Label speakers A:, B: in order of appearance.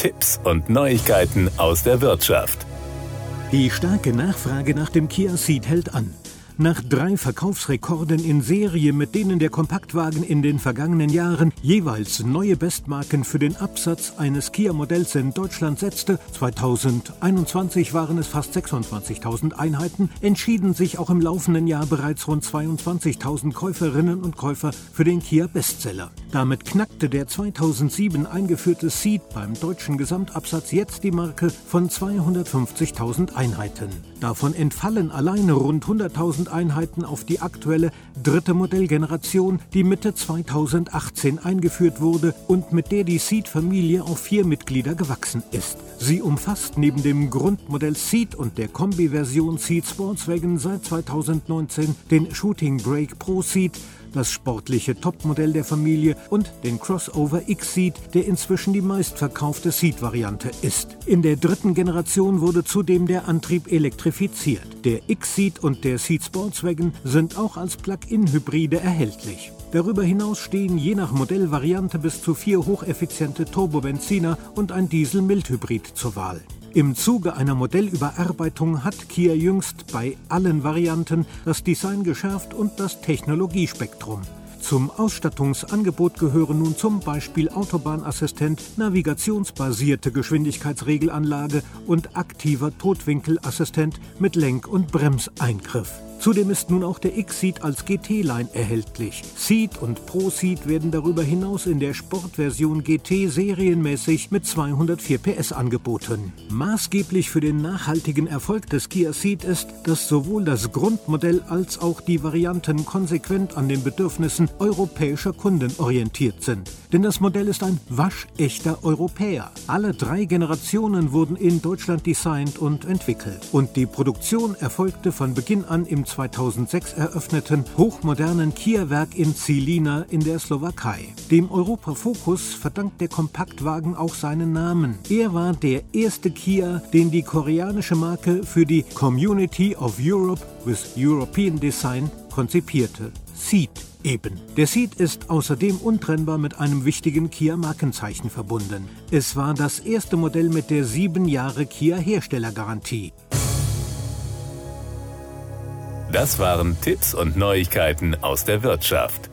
A: Tipps und Neuigkeiten aus der Wirtschaft.
B: Die starke Nachfrage nach dem Kia Ceed hält an. Nach drei Verkaufsrekorden in Serie, mit denen der Kompaktwagen in den vergangenen Jahren jeweils neue Bestmarken für den Absatz eines Kia-Modells in Deutschland setzte, 2021 waren es fast 26.000 Einheiten, entschieden sich auch im laufenden Jahr bereits rund 22.000 Käuferinnen und Käufer für den Kia Bestseller. Damit knackte der 2007 eingeführte Seat beim deutschen Gesamtabsatz jetzt die Marke von 250.000 Einheiten. Davon entfallen alleine rund 100.000 Einheiten auf die aktuelle dritte Modellgeneration, die Mitte 2018 eingeführt wurde und mit der die Seat-Familie auf vier Mitglieder gewachsen ist. Sie umfasst neben dem Grundmodell Seat und der Kombi-Version Seat Sportswagen seit 2019 den Shooting Brake Pro Seat, das sportliche Topmodell der Familie und den Crossover X-Seat, der inzwischen die meistverkaufte Seat-Variante ist. In der dritten Generation wurde zudem der Antrieb elektrifiziert. Der X-Seat und der Seat Sportswagen sind auch als Plug-in-Hybride erhältlich. Darüber hinaus stehen je nach Modellvariante bis zu vier hocheffiziente Turbobenziner und ein Diesel-Mild-Hybrid zur Wahl. Im Zuge einer Modellüberarbeitung hat Kia jüngst bei allen Varianten das Design geschärft und das Technologiespektrum. Zum Ausstattungsangebot gehören nun zum Beispiel Autobahnassistent, navigationsbasierte Geschwindigkeitsregelanlage und aktiver Totwinkelassistent mit Lenk- und Bremseingriff. Zudem ist nun auch der X-Seat als GT-Line erhältlich. Seat und Pro Seat werden darüber hinaus in der Sportversion GT serienmäßig mit 204 PS angeboten. Maßgeblich für den nachhaltigen Erfolg des Kia Ceed ist, dass sowohl das Grundmodell als auch die Varianten konsequent an den Bedürfnissen europäischer Kunden orientiert sind. Denn das Modell ist ein waschechter Europäer. Alle drei Generationen wurden in Deutschland designt und entwickelt. Und die Produktion erfolgte von Beginn an im 2006 eröffneten hochmodernen Kia-Werk in Zilina in der Slowakei. Dem Europa Focus verdankt der Kompaktwagen auch seinen Namen. Er war der erste Kia, den die koreanische Marke für die Community of Europe with European Design konzipierte. Seat eben. Der Seat ist außerdem untrennbar mit einem wichtigen Kia-Markenzeichen verbunden. Es war das erste Modell mit der sieben Jahre Kia-Herstellergarantie.
A: Das waren Tipps und Neuigkeiten aus der Wirtschaft.